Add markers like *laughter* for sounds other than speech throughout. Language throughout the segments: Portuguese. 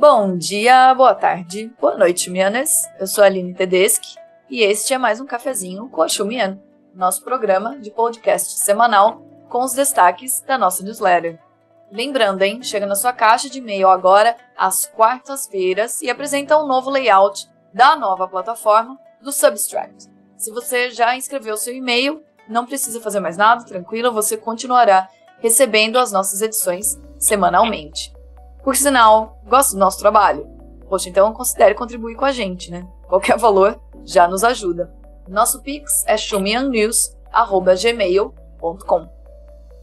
Bom dia, boa tarde, boa noite, Mianas. Eu sou a Aline Tedeschi e este é mais um cafezinho com a Xumian, nosso programa de podcast semanal com os destaques da nossa newsletter. Lembrando, hein, chega na sua caixa de e-mail agora às quartas-feiras e apresenta um novo layout da nova plataforma do Substract. Se você já inscreveu seu e-mail, não precisa fazer mais nada, tranquilo, você continuará recebendo as nossas edições semanalmente. Por sinal, gosta do nosso trabalho? Poxa, então considere contribuir com a gente, né? Qualquer valor já nos ajuda. Nosso Pix é xumiannews.gmail.com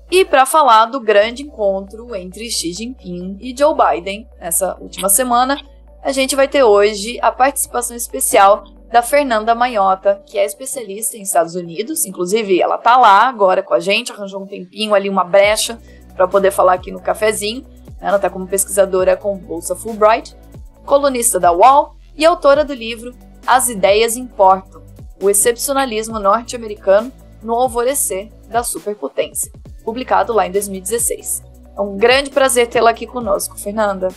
e para falar do grande encontro entre Xi Jinping e Joe Biden nessa última semana, a gente vai ter hoje a participação especial da Fernanda Manhota, que é especialista em Estados Unidos, inclusive ela tá lá agora com a gente, arranjou um tempinho ali, uma brecha para poder falar aqui no cafezinho. Ela tá como pesquisadora com bolsa Fulbright, colunista da UOL e autora do livro As Ideias Importam: O Excepcionalismo Norte-Americano no Alvorecer da Superpotência publicado lá em 2016. É um grande prazer tê-la aqui conosco, Fernanda.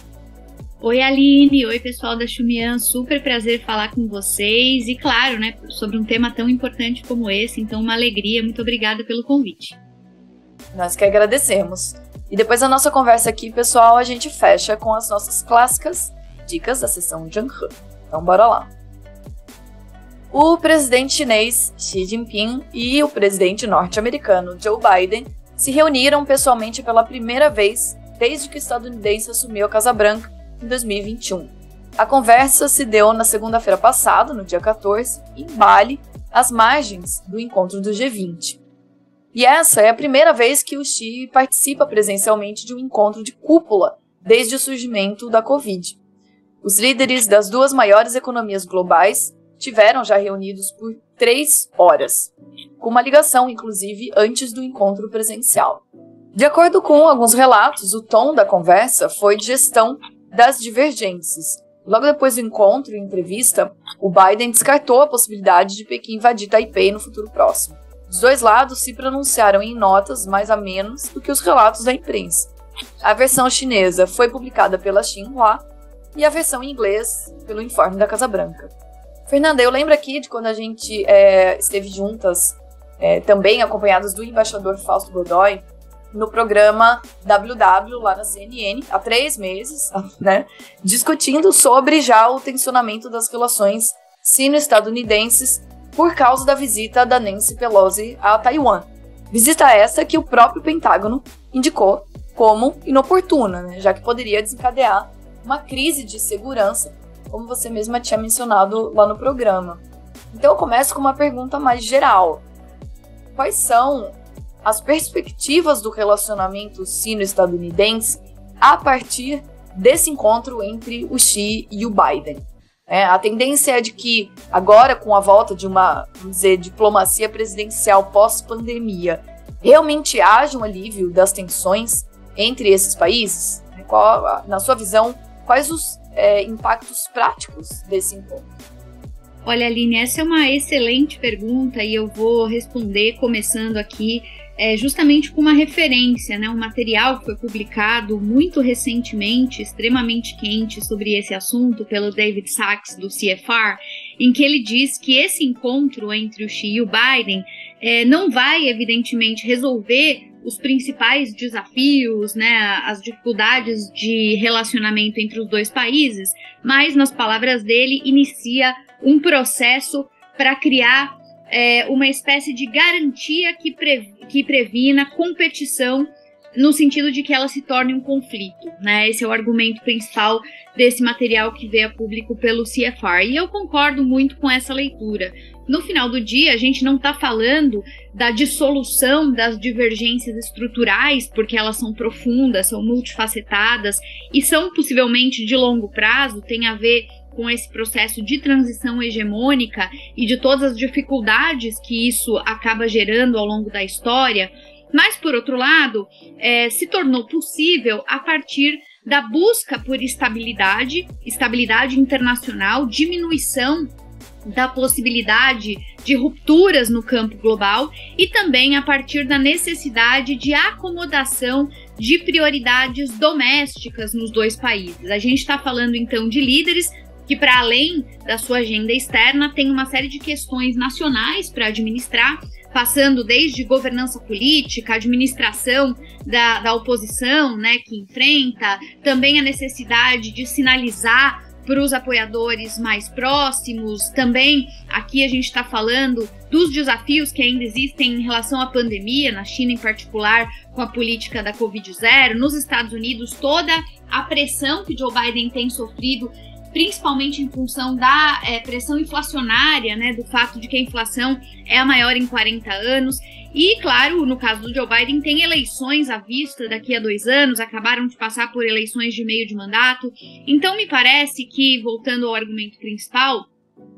Oi, Aline. Oi, pessoal da Xumian. Super prazer falar com vocês. E, claro, né, sobre um tema tão importante como esse. Então, uma alegria. Muito obrigada pelo convite. Nós que agradecemos. E depois da nossa conversa aqui, pessoal, a gente fecha com as nossas clássicas dicas da sessão Zhenghe. Então, bora lá. O presidente chinês Xi Jinping e o presidente norte-americano Joe Biden se reuniram pessoalmente pela primeira vez desde que o estadunidense assumiu a Casa Branca em 2021. A conversa se deu na segunda-feira passada, no dia 14, em Bali, às margens do encontro do G20. E essa é a primeira vez que o Xi participa presencialmente de um encontro de cúpula desde o surgimento da Covid. Os líderes das duas maiores economias globais tiveram já reunidos por três horas, com uma ligação, inclusive, antes do encontro presencial. De acordo com alguns relatos, o tom da conversa foi de gestão das divergências. Logo depois do encontro e entrevista, o Biden descartou a possibilidade de Pequim invadir Taipei no futuro próximo. Os dois lados se pronunciaram em notas mais a menos do que os relatos da imprensa. A versão chinesa foi publicada pela Xinhua e a versão em inglês pelo Informe da Casa Branca. Fernanda, eu lembro aqui de quando a gente é, esteve juntas, é, também acompanhadas do embaixador Fausto Godoy, no programa WW lá na CNN, há três meses, *laughs* né, discutindo sobre já o tensionamento das relações sino-estadunidenses por causa da visita da Nancy Pelosi a Taiwan. Visita essa que o próprio Pentágono indicou como inoportuna, né, já que poderia desencadear uma crise de segurança como você mesma tinha mencionado lá no programa. Então eu começo com uma pergunta mais geral. Quais são as perspectivas do relacionamento sino-estadunidense a partir desse encontro entre o Xi e o Biden? É, a tendência é de que agora, com a volta de uma, vamos dizer, diplomacia presidencial pós-pandemia, realmente haja um alívio das tensões entre esses países? Qual, na sua visão, quais os é, impactos práticos desse encontro? Olha, Aline, essa é uma excelente pergunta e eu vou responder começando aqui é, justamente com uma referência, né, um material que foi publicado muito recentemente, extremamente quente, sobre esse assunto pelo David Sachs do CFR, em que ele diz que esse encontro entre o Xi e o Biden é, não vai, evidentemente, resolver os principais desafios, né, as dificuldades de relacionamento entre os dois países, mas, nas palavras dele, inicia um processo para criar é, uma espécie de garantia que, pre, que previna competição no sentido de que ela se torne um conflito, né? Esse é o argumento principal desse material que veio a público pelo CFR. E eu concordo muito com essa leitura. No final do dia, a gente não está falando da dissolução das divergências estruturais, porque elas são profundas, são multifacetadas e são possivelmente de longo prazo, tem a ver com esse processo de transição hegemônica e de todas as dificuldades que isso acaba gerando ao longo da história. Mas, por outro lado, é, se tornou possível a partir da busca por estabilidade, estabilidade internacional, diminuição da possibilidade de rupturas no campo global e também a partir da necessidade de acomodação de prioridades domésticas nos dois países. A gente está falando então de líderes que, para além da sua agenda externa, tem uma série de questões nacionais para administrar, passando desde governança política, administração da, da oposição, né, que enfrenta, também a necessidade de sinalizar para os apoiadores mais próximos. Também aqui a gente está falando dos desafios que ainda existem em relação à pandemia, na China em particular, com a política da Covid-0, nos Estados Unidos, toda a pressão que Joe Biden tem sofrido principalmente em função da é, pressão inflacionária, né, do fato de que a inflação é a maior em 40 anos. E, claro, no caso do Joe Biden, tem eleições à vista daqui a dois anos, acabaram de passar por eleições de meio de mandato. Então, me parece que, voltando ao argumento principal,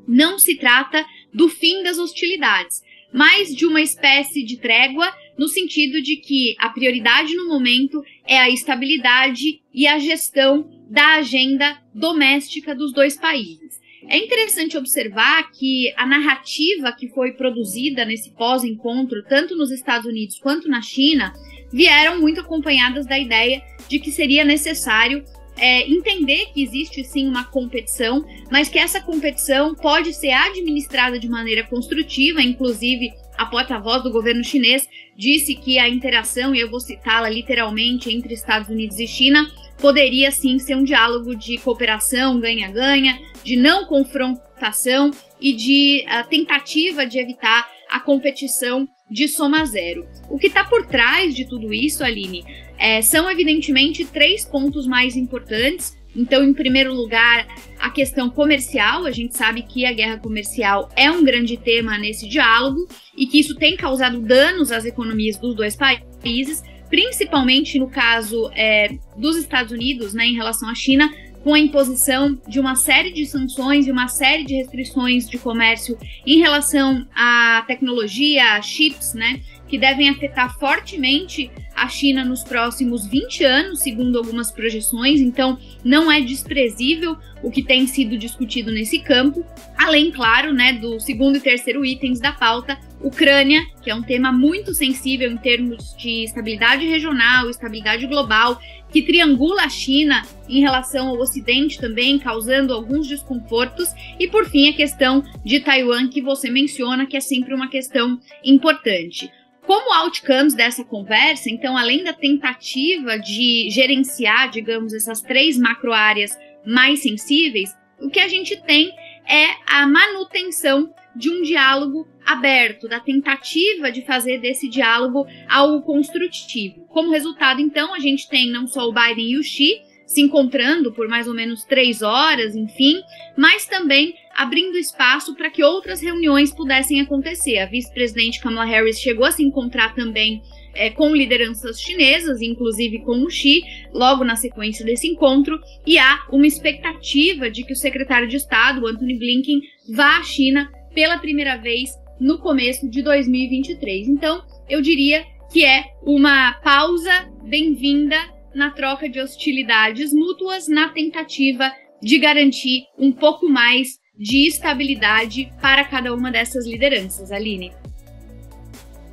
não se trata do fim das hostilidades, mas de uma espécie de trégua, no sentido de que a prioridade no momento é a estabilidade e a gestão da agenda doméstica dos dois países. É interessante observar que a narrativa que foi produzida nesse pós-encontro, tanto nos Estados Unidos quanto na China, vieram muito acompanhadas da ideia de que seria necessário é, entender que existe sim uma competição, mas que essa competição pode ser administrada de maneira construtiva, inclusive a porta-voz do governo chinês disse que a interação, e eu vou citá-la literalmente, entre Estados Unidos e China, poderia sim ser um diálogo de cooperação, ganha-ganha, de não confrontação e de uh, tentativa de evitar a competição de soma zero. O que está por trás de tudo isso, Aline, é, são evidentemente três pontos mais importantes. Então, em primeiro lugar, a questão comercial. A gente sabe que a guerra comercial é um grande tema nesse diálogo e que isso tem causado danos às economias dos dois países, principalmente no caso é, dos Estados Unidos, né, em relação à China, com a imposição de uma série de sanções e uma série de restrições de comércio em relação à tecnologia, a chips, né, que devem afetar fortemente a China nos próximos 20 anos, segundo algumas projeções. Então, não é desprezível o que tem sido discutido nesse campo. Além, claro, né, do segundo e terceiro itens da pauta, Ucrânia, que é um tema muito sensível em termos de estabilidade regional, estabilidade global, que triangula a China em relação ao Ocidente também, causando alguns desconfortos, e por fim a questão de Taiwan, que você menciona, que é sempre uma questão importante. Como outcomes dessa conversa, então, além da tentativa de gerenciar, digamos, essas três macroáreas mais sensíveis, o que a gente tem é a manutenção de um diálogo aberto, da tentativa de fazer desse diálogo algo construtivo. Como resultado, então, a gente tem não só o Biden e o Xi se encontrando por mais ou menos três horas, enfim, mas também abrindo espaço para que outras reuniões pudessem acontecer. A vice-presidente Kamala Harris chegou a se encontrar também é, com lideranças chinesas, inclusive com o Xi, logo na sequência desse encontro, e há uma expectativa de que o secretário de Estado, Anthony Blinken, vá à China pela primeira vez no começo de 2023. Então, eu diria que é uma pausa bem-vinda na troca de hostilidades mútuas, na tentativa de garantir um pouco mais de estabilidade para cada uma dessas lideranças, Aline.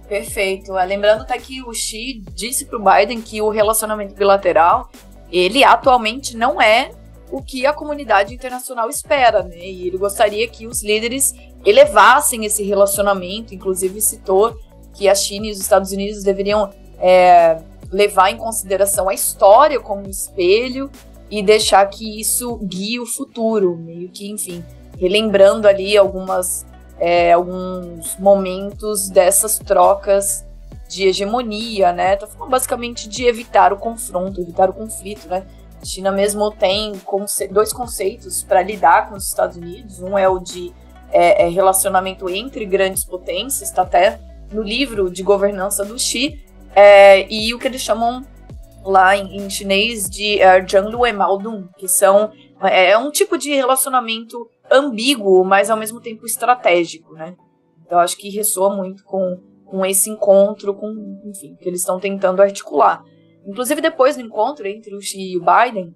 Perfeito. É, lembrando até que o Xi disse para o Biden que o relacionamento bilateral, ele atualmente não é o que a comunidade internacional espera, né? E ele gostaria que os líderes elevassem esse relacionamento, inclusive citou que a China e os Estados Unidos deveriam é, levar em consideração a história como um espelho e deixar que isso guie o futuro, meio que, enfim, relembrando ali algumas é, alguns momentos dessas trocas de hegemonia, né? Tô falando basicamente de evitar o confronto, evitar o conflito, né? A China mesmo tem conce dois conceitos para lidar com os Estados Unidos. Um é o de é, é relacionamento entre grandes potências, está até no livro de governança do Xi, é, e o que eles chamam lá em, em chinês de uh, Zhanglu e Maodong, que são é, é um tipo de relacionamento ambíguo, mas ao mesmo tempo estratégico, né? Então acho que ressoa muito com, com esse encontro, com, enfim, que eles estão tentando articular. Inclusive depois do encontro entre o Xi e o Biden,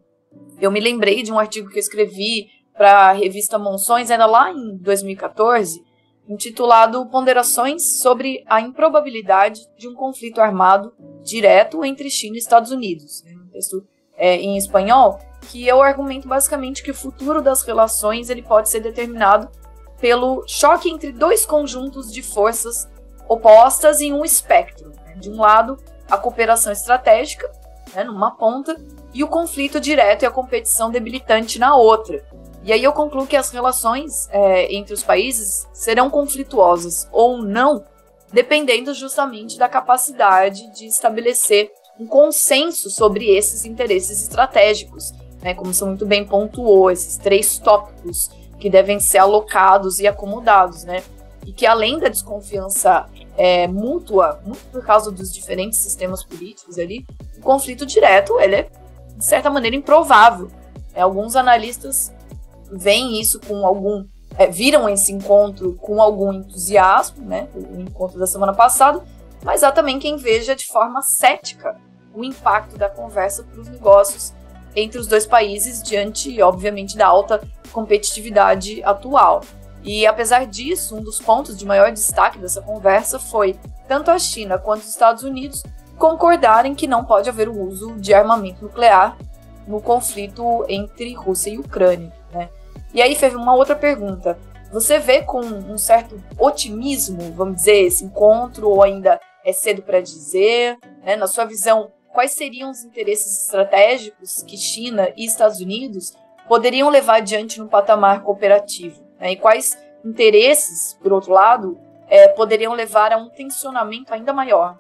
eu me lembrei de um artigo que eu escrevi para a revista Monções, ainda lá em 2014, intitulado Ponderações sobre a improbabilidade de um conflito armado direto entre China e Estados Unidos. É um texto é, em espanhol que eu argumento basicamente que o futuro das relações ele pode ser determinado pelo choque entre dois conjuntos de forças opostas em um espectro. Né? De um lado, a cooperação estratégica, né, numa ponta, e o conflito direto e a competição debilitante na outra. E aí eu concluo que as relações é, entre os países serão conflituosas ou não, dependendo justamente da capacidade de estabelecer um consenso sobre esses interesses estratégicos, né, como você muito bem pontuou, esses três tópicos que devem ser alocados e acomodados, né? E que além da desconfiança é, mútua, muito por causa dos diferentes sistemas políticos ali, o conflito direto ele é, de certa maneira, improvável. É, alguns analistas veem isso com algum. É, viram esse encontro com algum entusiasmo, né? O encontro da semana passada, mas há também quem veja de forma cética o impacto da conversa para os negócios entre os dois países, diante, obviamente, da alta competitividade atual. E apesar disso, um dos pontos de maior destaque dessa conversa foi tanto a China quanto os Estados Unidos concordarem que não pode haver o uso de armamento nuclear no conflito entre Rússia e Ucrânia. E aí, teve uma outra pergunta. Você vê com um certo otimismo, vamos dizer, esse encontro, ou ainda é cedo para dizer? Né? Na sua visão, quais seriam os interesses estratégicos que China e Estados Unidos poderiam levar adiante no patamar cooperativo? Né? E quais interesses, por outro lado, é, poderiam levar a um tensionamento ainda maior?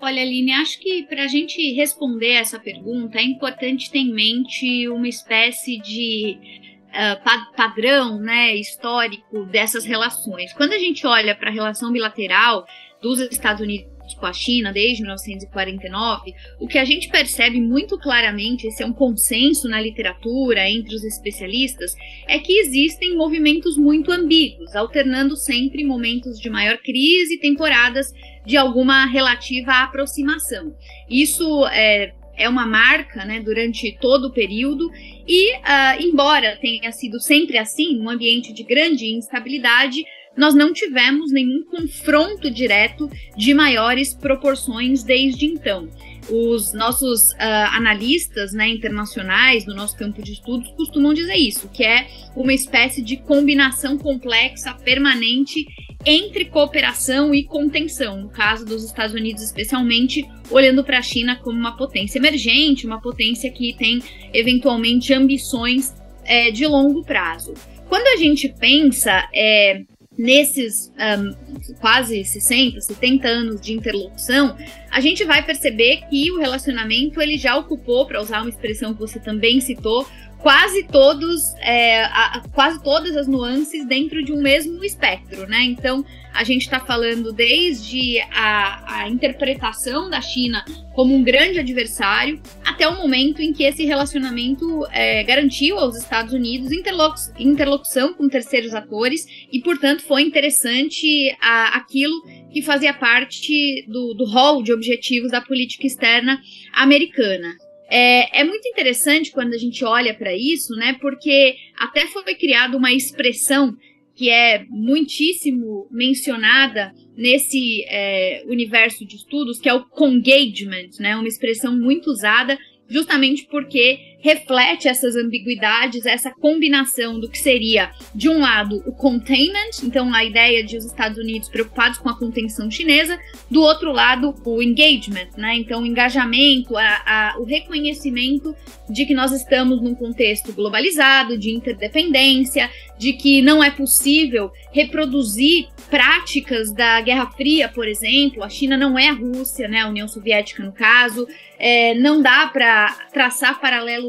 Olha, Aline, acho que para a gente responder essa pergunta é importante ter em mente uma espécie de uh, padrão né, histórico dessas relações. Quando a gente olha para a relação bilateral dos Estados Unidos com a China desde 1949, o que a gente percebe muito claramente, esse é um consenso na literatura entre os especialistas, é que existem movimentos muito ambíguos, alternando sempre momentos de maior crise e temporadas de alguma relativa aproximação. Isso é, é uma marca né, durante todo o período, e uh, embora tenha sido sempre assim, um ambiente de grande instabilidade, nós não tivemos nenhum confronto direto de maiores proporções desde então. Os nossos uh, analistas né, internacionais no nosso campo de estudos costumam dizer isso, que é uma espécie de combinação complexa, permanente entre cooperação e contenção, no caso dos Estados Unidos, especialmente olhando para a China como uma potência emergente, uma potência que tem eventualmente ambições é, de longo prazo. Quando a gente pensa é, nesses um, quase 60, 70 anos de interlocução, a gente vai perceber que o relacionamento ele já ocupou, para usar uma expressão que você também citou, quase todos, é, a, quase todas as nuances dentro de um mesmo espectro, né? Então a gente está falando desde a, a, interpretação da China como um grande adversário até o momento em que esse relacionamento é, garantiu aos Estados Unidos interlocu interlocução com terceiros atores e, portanto, foi interessante a, aquilo que fazia parte do, do hall de objetivos da política externa americana. É, é muito interessante quando a gente olha para isso, né? Porque até foi criada uma expressão que é muitíssimo mencionada nesse é, universo de estudos, que é o congagement, né? Uma expressão muito usada justamente porque reflete essas ambiguidades, essa combinação do que seria, de um lado, o containment, então a ideia de os Estados Unidos preocupados com a contenção chinesa, do outro lado, o engagement, né? Então, o engajamento, a, a, o reconhecimento de que nós estamos num contexto globalizado, de interdependência, de que não é possível reproduzir práticas da Guerra Fria, por exemplo. A China não é a Rússia, né? A União Soviética, no caso. É, não dá para traçar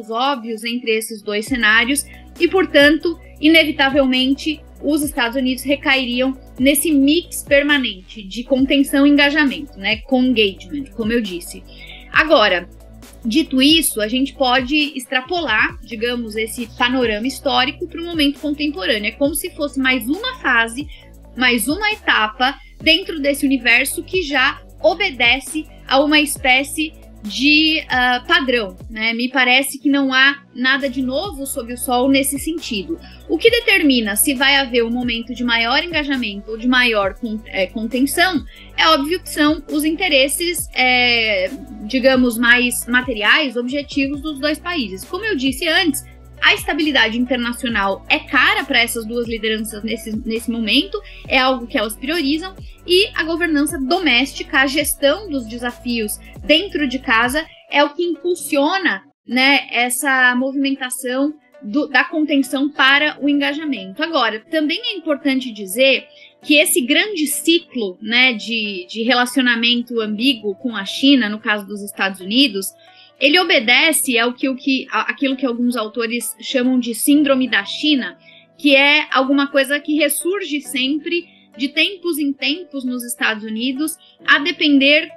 paralelos óbvios entre esses dois cenários e, portanto, inevitavelmente, os Estados Unidos recairiam nesse mix permanente de contenção e engajamento, né? Com engagement, como eu disse. Agora, Dito isso, a gente pode extrapolar, digamos, esse panorama histórico para o momento contemporâneo. É como se fosse mais uma fase, mais uma etapa dentro desse universo que já obedece a uma espécie de uh, padrão, né? Me parece que não há nada de novo sob o sol nesse sentido. O que determina se vai haver um momento de maior engajamento ou de maior é, contenção é óbvio que são os interesses, é, digamos, mais materiais, objetivos dos dois países. Como eu disse antes, a estabilidade internacional é cara para essas duas lideranças nesse, nesse momento, é algo que elas priorizam, e a governança doméstica, a gestão dos desafios dentro de casa, é o que impulsiona né, essa movimentação do, da contenção para o engajamento. Agora, também é importante dizer que esse grande ciclo né, de, de relacionamento ambíguo com a China, no caso dos Estados Unidos, ele obedece ao que, o que, aquilo que alguns autores chamam de síndrome da China, que é alguma coisa que ressurge sempre, de tempos em tempos nos Estados Unidos, a depender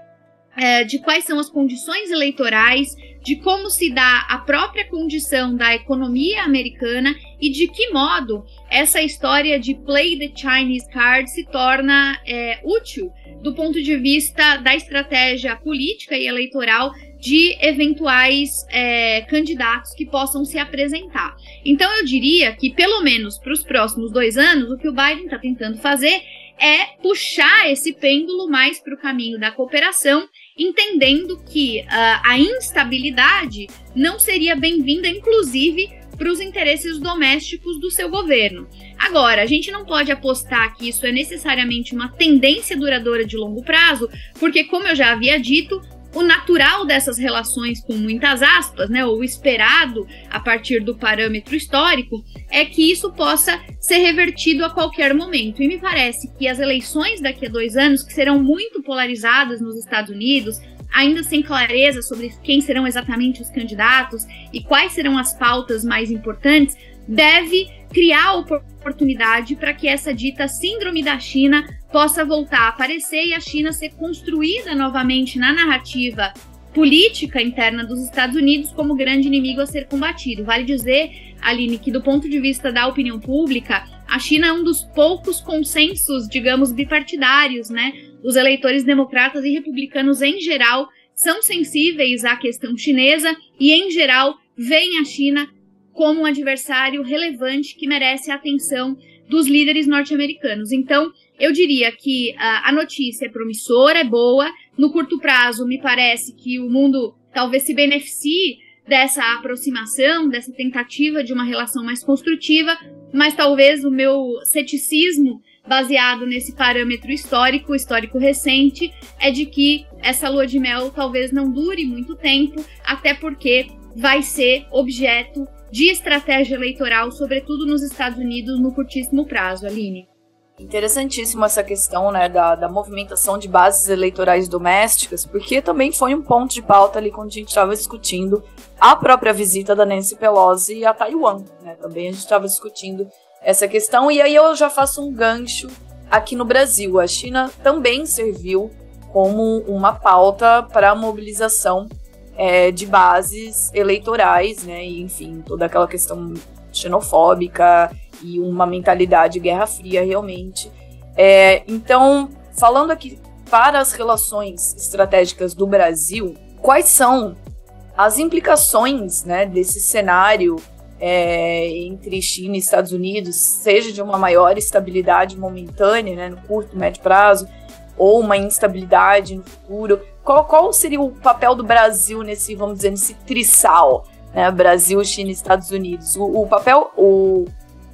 é, de quais são as condições eleitorais, de como se dá a própria condição da economia americana e de que modo essa história de play the Chinese card se torna é, útil do ponto de vista da estratégia política e eleitoral de eventuais é, candidatos que possam se apresentar. Então, eu diria que, pelo menos para os próximos dois anos, o que o Biden está tentando fazer é puxar esse pêndulo mais para o caminho da cooperação, entendendo que uh, a instabilidade não seria bem-vinda, inclusive, para os interesses domésticos do seu governo. Agora, a gente não pode apostar que isso é necessariamente uma tendência duradoura de longo prazo, porque, como eu já havia dito, o natural dessas relações, com muitas aspas, né, ou esperado a partir do parâmetro histórico, é que isso possa ser revertido a qualquer momento. E me parece que as eleições daqui a dois anos, que serão muito polarizadas nos Estados Unidos, ainda sem clareza sobre quem serão exatamente os candidatos e quais serão as pautas mais importantes, deve criar oportunidade para que essa dita síndrome da China possa voltar a aparecer e a China ser construída novamente na narrativa política interna dos Estados Unidos como grande inimigo a ser combatido. Vale dizer, Aline, que do ponto de vista da opinião pública, a China é um dos poucos consensos, digamos, bipartidários, né? Os eleitores democratas e republicanos, em geral, são sensíveis à questão chinesa e, em geral, veem a China como um adversário relevante que merece a atenção dos líderes norte-americanos. Então, eu diria que a, a notícia é promissora, é boa. No curto prazo, me parece que o mundo talvez se beneficie dessa aproximação, dessa tentativa de uma relação mais construtiva, mas talvez o meu ceticismo baseado nesse parâmetro histórico, histórico recente, é de que essa lua de mel talvez não dure muito tempo, até porque vai ser objeto de estratégia eleitoral, sobretudo nos Estados Unidos, no curtíssimo prazo, Aline. Interessantíssimo essa questão né, da, da movimentação de bases eleitorais domésticas, porque também foi um ponto de pauta ali quando a gente estava discutindo a própria visita da Nancy Pelosi a Taiwan. Né? Também a gente estava discutindo essa questão, e aí eu já faço um gancho aqui no Brasil. A China também serviu como uma pauta para a mobilização é, de bases eleitorais, né? E, enfim, toda aquela questão xenofóbica e uma mentalidade guerra fria realmente. É, então, falando aqui para as relações estratégicas do Brasil, quais são as implicações né, desse cenário é, entre China e Estados Unidos, seja de uma maior estabilidade momentânea, né, no curto, médio prazo, ou uma instabilidade no futuro? Qual, qual seria o papel do Brasil nesse, vamos dizer, nesse trissal? Né, Brasil, China e Estados Unidos. O, o papel, o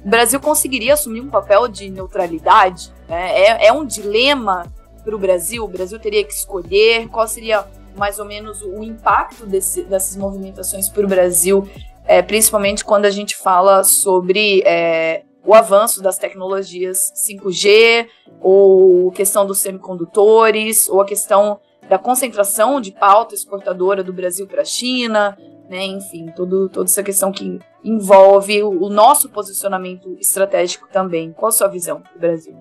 Brasil conseguiria assumir um papel de neutralidade? Né? É, é um dilema para o Brasil? O Brasil teria que escolher qual seria mais ou menos o impacto desse, dessas movimentações para o Brasil, é, principalmente quando a gente fala sobre é, o avanço das tecnologias 5G, ou questão dos semicondutores, ou a questão da concentração de pauta exportadora do Brasil para a China, né? Enfim, toda essa questão que envolve o, o nosso posicionamento estratégico também. Qual a sua visão do Brasil?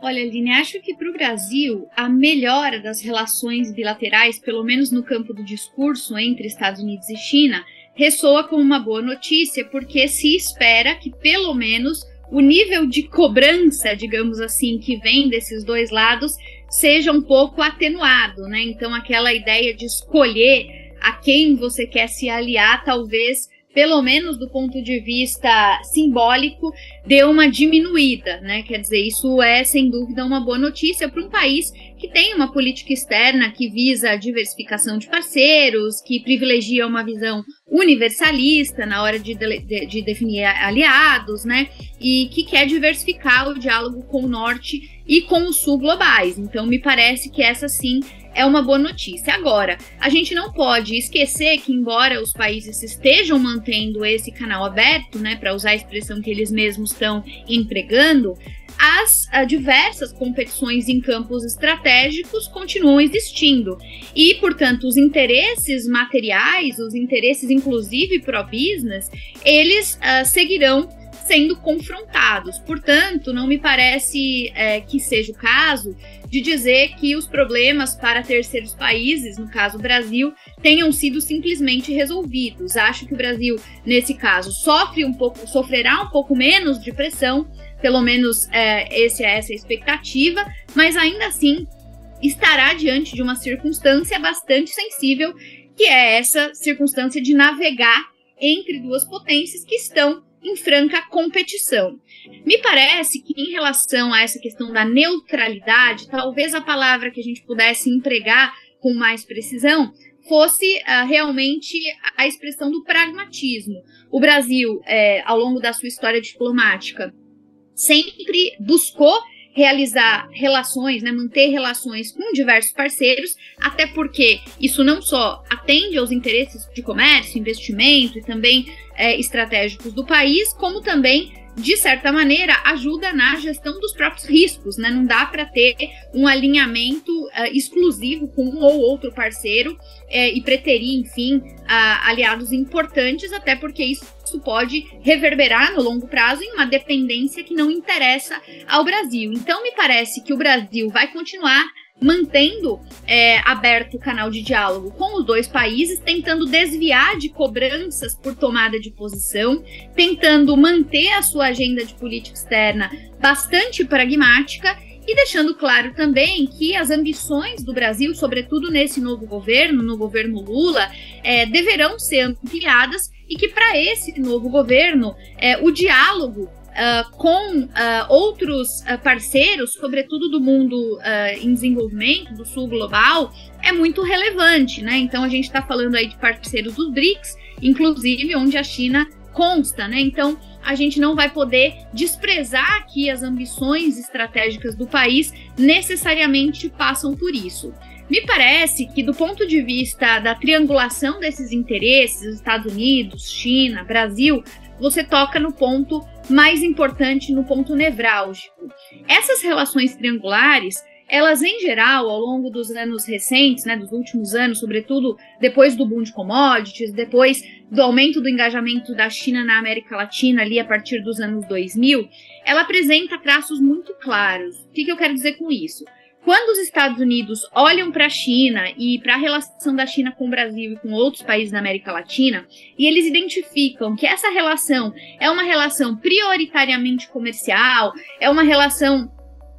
Olha, Aline, acho que para o Brasil a melhora das relações bilaterais, pelo menos no campo do discurso entre Estados Unidos e China, ressoa como uma boa notícia, porque se espera que pelo menos o nível de cobrança, digamos assim, que vem desses dois lados seja um pouco atenuado, né? Então, aquela ideia de escolher a quem você quer se aliar, talvez pelo menos do ponto de vista simbólico, deu uma diminuída, né? Quer dizer, isso é sem dúvida uma boa notícia para um país que tem uma política externa que visa a diversificação de parceiros, que privilegia uma visão universalista na hora de, de, de definir aliados, né? E que quer diversificar o diálogo com o norte e com o sul globais. Então, me parece que essa sim é uma boa notícia. Agora, a gente não pode esquecer que, embora os países estejam mantendo esse canal aberto, né, para usar a expressão que eles mesmos estão empregando, as uh, diversas competições em campos estratégicos continuam existindo. E, portanto, os interesses materiais, os interesses inclusive pro-business, eles uh, seguirão sendo confrontados. Portanto, não me parece é, que seja o caso de dizer que os problemas para terceiros países, no caso o Brasil, tenham sido simplesmente resolvidos. Acho que o Brasil, nesse caso, sofre um pouco, sofrerá um pouco menos de pressão, pelo menos é, esse, é essa a expectativa, mas ainda assim estará diante de uma circunstância bastante sensível, que é essa circunstância de navegar entre duas potências que estão em franca competição. Me parece que, em relação a essa questão da neutralidade, talvez a palavra que a gente pudesse empregar com mais precisão fosse uh, realmente a expressão do pragmatismo. O Brasil, é, ao longo da sua história diplomática, sempre buscou realizar relações, né, manter relações com diversos parceiros, até porque isso não só atende aos interesses de comércio, investimento e também é, estratégicos do país, como também de certa maneira, ajuda na gestão dos próprios riscos, né? Não dá para ter um alinhamento uh, exclusivo com um ou outro parceiro uh, e preterir, enfim, aliados importantes, até porque isso pode reverberar no longo prazo em uma dependência que não interessa ao Brasil. Então, me parece que o Brasil vai continuar mantendo é, aberto o canal de diálogo com os dois países, tentando desviar de cobranças por tomada de posição, tentando manter a sua agenda de política externa bastante pragmática e deixando claro também que as ambições do Brasil, sobretudo nesse novo governo, no governo Lula, é, deverão ser ampliadas e que para esse novo governo é, o diálogo uh, com uh, outros uh, parceiros, sobretudo do mundo em desenvolvimento, do sul global, é muito relevante, né? Então a gente está falando aí de parceiros dos BRICS, inclusive onde a China consta, né? Então a gente não vai poder desprezar aqui as ambições estratégicas do país necessariamente passam por isso. Me parece que, do ponto de vista da triangulação desses interesses, Estados Unidos, China, Brasil, você toca no ponto mais importante, no ponto nevrálgico. Essas relações triangulares, elas em geral, ao longo dos anos recentes, né, dos últimos anos, sobretudo depois do boom de commodities, depois do aumento do engajamento da China na América Latina ali a partir dos anos 2000, ela apresenta traços muito claros. O que, que eu quero dizer com isso? Quando os Estados Unidos olham para a China e para a relação da China com o Brasil e com outros países da América Latina, e eles identificam que essa relação é uma relação prioritariamente comercial, é uma relação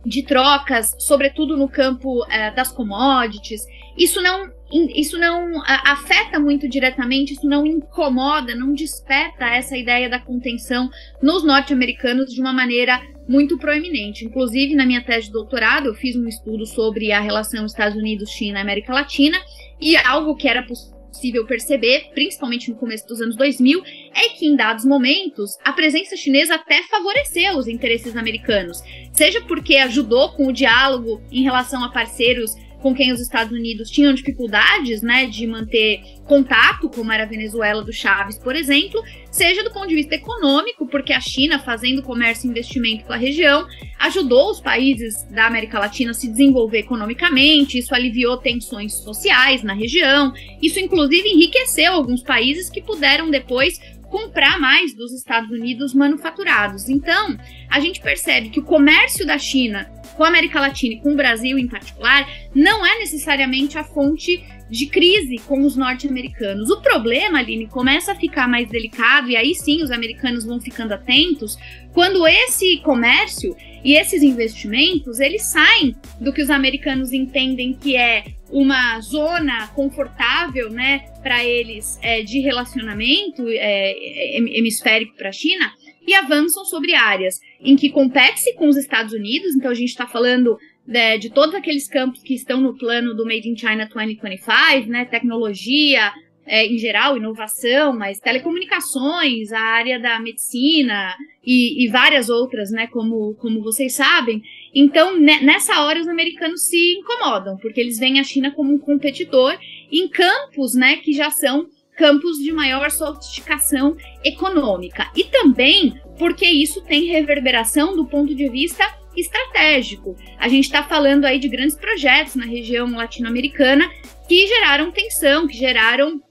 de trocas, sobretudo no campo é, das commodities, isso não isso não afeta muito diretamente, isso não incomoda, não desperta essa ideia da contenção nos norte-americanos de uma maneira muito proeminente. Inclusive, na minha tese de doutorado, eu fiz um estudo sobre a relação Estados Unidos-China América Latina, e algo que era possível perceber, principalmente no começo dos anos 2000, é que em dados momentos a presença chinesa até favoreceu os interesses americanos, seja porque ajudou com o diálogo em relação a parceiros com quem os Estados Unidos tinham dificuldades, né, de manter contato, como era a Venezuela do Chaves, por exemplo, seja do ponto de vista econômico, porque a China, fazendo comércio e investimento com a região, ajudou os países da América Latina a se desenvolver economicamente, isso aliviou tensões sociais na região, isso inclusive enriqueceu alguns países que puderam depois comprar mais dos Estados Unidos manufaturados. Então, a gente percebe que o comércio da China com a América Latina e com o Brasil em particular não é necessariamente a fonte de crise com os norte-americanos. O problema, Aline, começa a ficar mais delicado, e aí sim os americanos vão ficando atentos, quando esse comércio e esses investimentos, eles saem do que os americanos entendem que é uma zona confortável, né, para eles é, de relacionamento é, hemisférico para a China, e avançam sobre áreas em que compete-se com os Estados Unidos, então a gente está falando né, de, todos aqueles campos que estão no plano do Made in China 2025, né, tecnologia é, em geral, inovação, mas telecomunicações, a área da medicina e, e várias outras, né, como, como vocês sabem. Então, nessa hora, os americanos se incomodam, porque eles veem a China como um competidor em campos né, que já são campos de maior sofisticação econômica. E também porque isso tem reverberação do ponto de vista estratégico. A gente está falando aí de grandes projetos na região latino-americana que geraram tensão, que geraram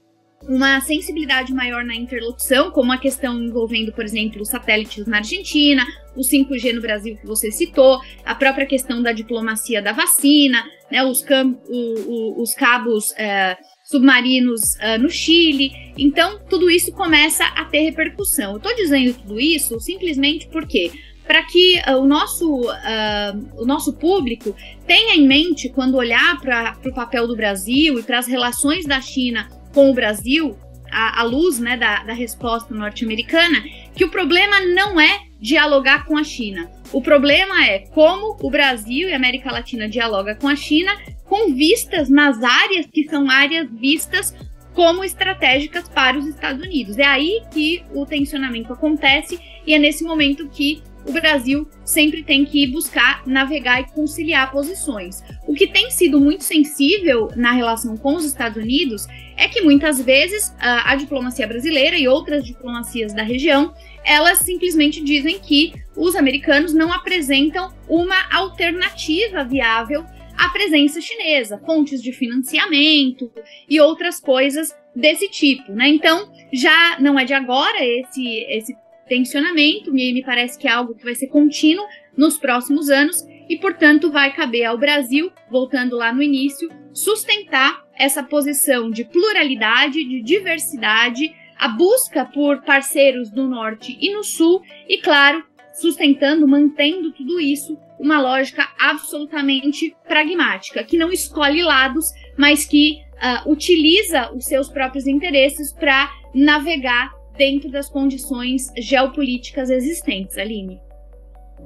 uma sensibilidade maior na interlocução, como a questão envolvendo, por exemplo, os satélites na Argentina, o 5G no Brasil que você citou, a própria questão da diplomacia da vacina, né, os, o, o, os cabos é, submarinos uh, no Chile. Então, tudo isso começa a ter repercussão. Eu estou dizendo tudo isso simplesmente porque para que uh, o, nosso, uh, o nosso público tenha em mente, quando olhar para o papel do Brasil e para as relações da China com o Brasil, à, luz né, da, da resposta norte-americana, que o problema não é dialogar com a China. O problema é como o Brasil e a América Latina dialoga com a China com vistas nas áreas que são áreas vistas como estratégicas para os Estados Unidos. É aí que o tensionamento acontece e é nesse momento que o Brasil sempre tem que buscar navegar e conciliar posições. O que tem sido muito sensível na relação com os Estados Unidos é que muitas vezes a, a diplomacia brasileira e outras diplomacias da região elas simplesmente dizem que os americanos não apresentam uma alternativa viável à presença chinesa, fontes de financiamento e outras coisas desse tipo, né? Então, já não é de agora esse esse tensionamento, me, me parece que é algo que vai ser contínuo nos próximos anos e, portanto, vai caber ao Brasil, voltando lá no início, sustentar essa posição de pluralidade, de diversidade, a busca por parceiros no norte e no sul e, claro, sustentando, mantendo tudo isso, uma lógica absolutamente pragmática, que não escolhe lados, mas que uh, utiliza os seus próprios interesses para navegar dentro das condições geopolíticas existentes, Aline.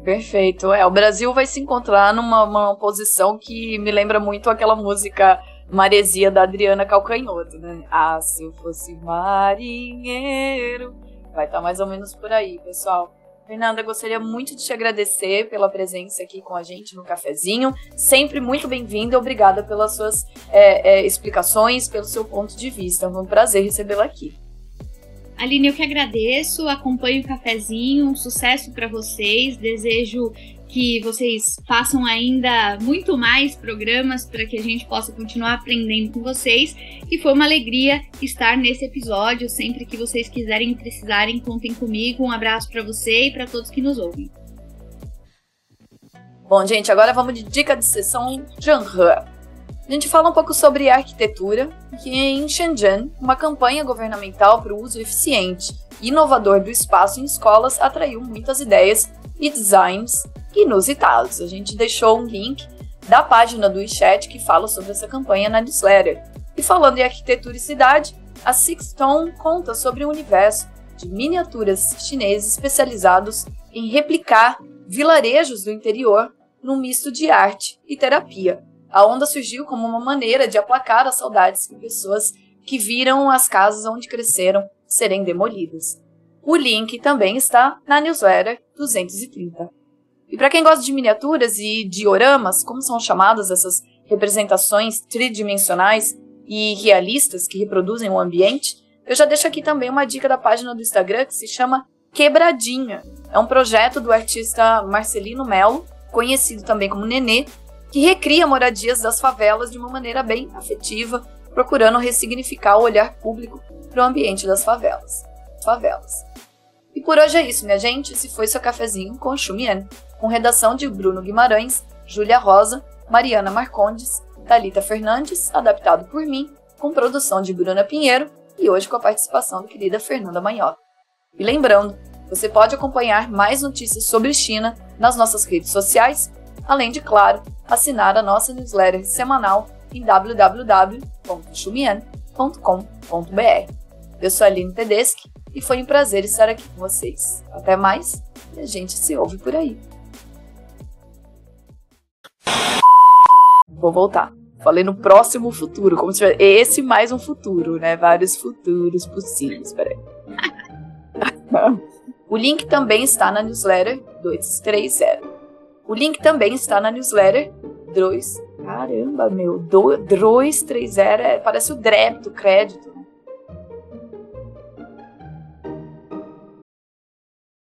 Perfeito. É, o Brasil vai se encontrar numa posição que me lembra muito aquela música Maresia da Adriana Calcanhoto, né? Ah, se eu fosse marinheiro. Vai estar tá mais ou menos por aí, pessoal. Fernanda, gostaria muito de te agradecer pela presença aqui com a gente no cafezinho. Sempre muito bem-vinda. Obrigada pelas suas é, é, explicações, pelo seu ponto de vista. Foi um prazer recebê-la aqui. Aline, eu que agradeço, acompanho o cafezinho, um sucesso para vocês, desejo que vocês façam ainda muito mais programas para que a gente possa continuar aprendendo com vocês. E foi uma alegria estar nesse episódio. Sempre que vocês quiserem e precisarem, contem comigo. Um abraço para você e para todos que nos ouvem. Bom, gente, agora vamos de dica de sessão Janhe. A gente fala um pouco sobre arquitetura, que em Shenzhen, uma campanha governamental para o uso eficiente e inovador do espaço em escolas atraiu muitas ideias e designs inusitados. A gente deixou um link da página do WeChat que fala sobre essa campanha na newsletter. E falando em arquitetura e cidade, a Sixtone conta sobre um universo de miniaturas chineses especializados em replicar vilarejos do interior num misto de arte e terapia. A onda surgiu como uma maneira de aplacar as saudades de pessoas que viram as casas onde cresceram serem demolidas. O link também está na newsletter 230. E para quem gosta de miniaturas e dioramas, como são chamadas essas representações tridimensionais e realistas que reproduzem o ambiente, eu já deixo aqui também uma dica da página do Instagram que se chama Quebradinha. É um projeto do artista Marcelino Melo, conhecido também como Nenê, que recria moradias das favelas de uma maneira bem afetiva, procurando ressignificar o olhar público para o ambiente das favelas. favelas. E por hoje é isso, minha gente. Esse foi seu cafezinho com Chumien, com redação de Bruno Guimarães, Júlia Rosa, Mariana Marcondes, Talita Fernandes, adaptado por mim, com produção de Bruna Pinheiro e hoje com a participação da querida Fernanda Manhota. E lembrando, você pode acompanhar mais notícias sobre China nas nossas redes sociais, além de, claro, assinar a nossa newsletter semanal em www.xumian.com.br. Eu sou a Aline Tedeschi e foi um prazer estar aqui com vocês. Até mais e a gente se ouve por aí. Vou voltar. Falei no próximo futuro, como se tivesse esse mais um futuro, né? Vários futuros possíveis. Peraí. *laughs* o link também está na newsletter 230. O link também está na newsletter 2. Caramba, meu. 230 é, parece o DREP do crédito.